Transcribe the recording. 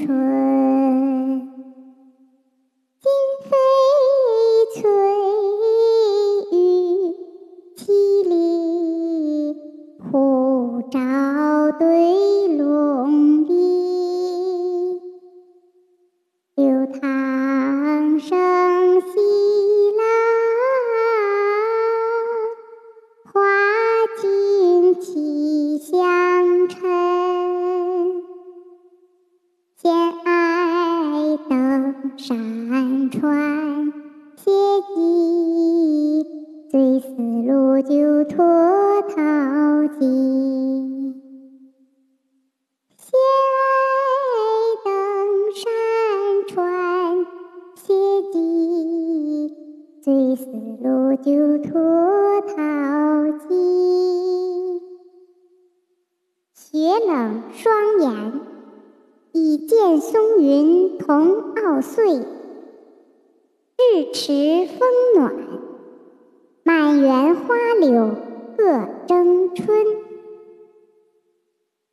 春今飞翠玉麒麟湖照对龙吟有他山川谢迹，醉思路就脱陶迹。携爱登山川，谢迹，醉思路就脱陶迹。雪冷双眼，已见松云同傲岁。日迟风暖，满园花柳各争春。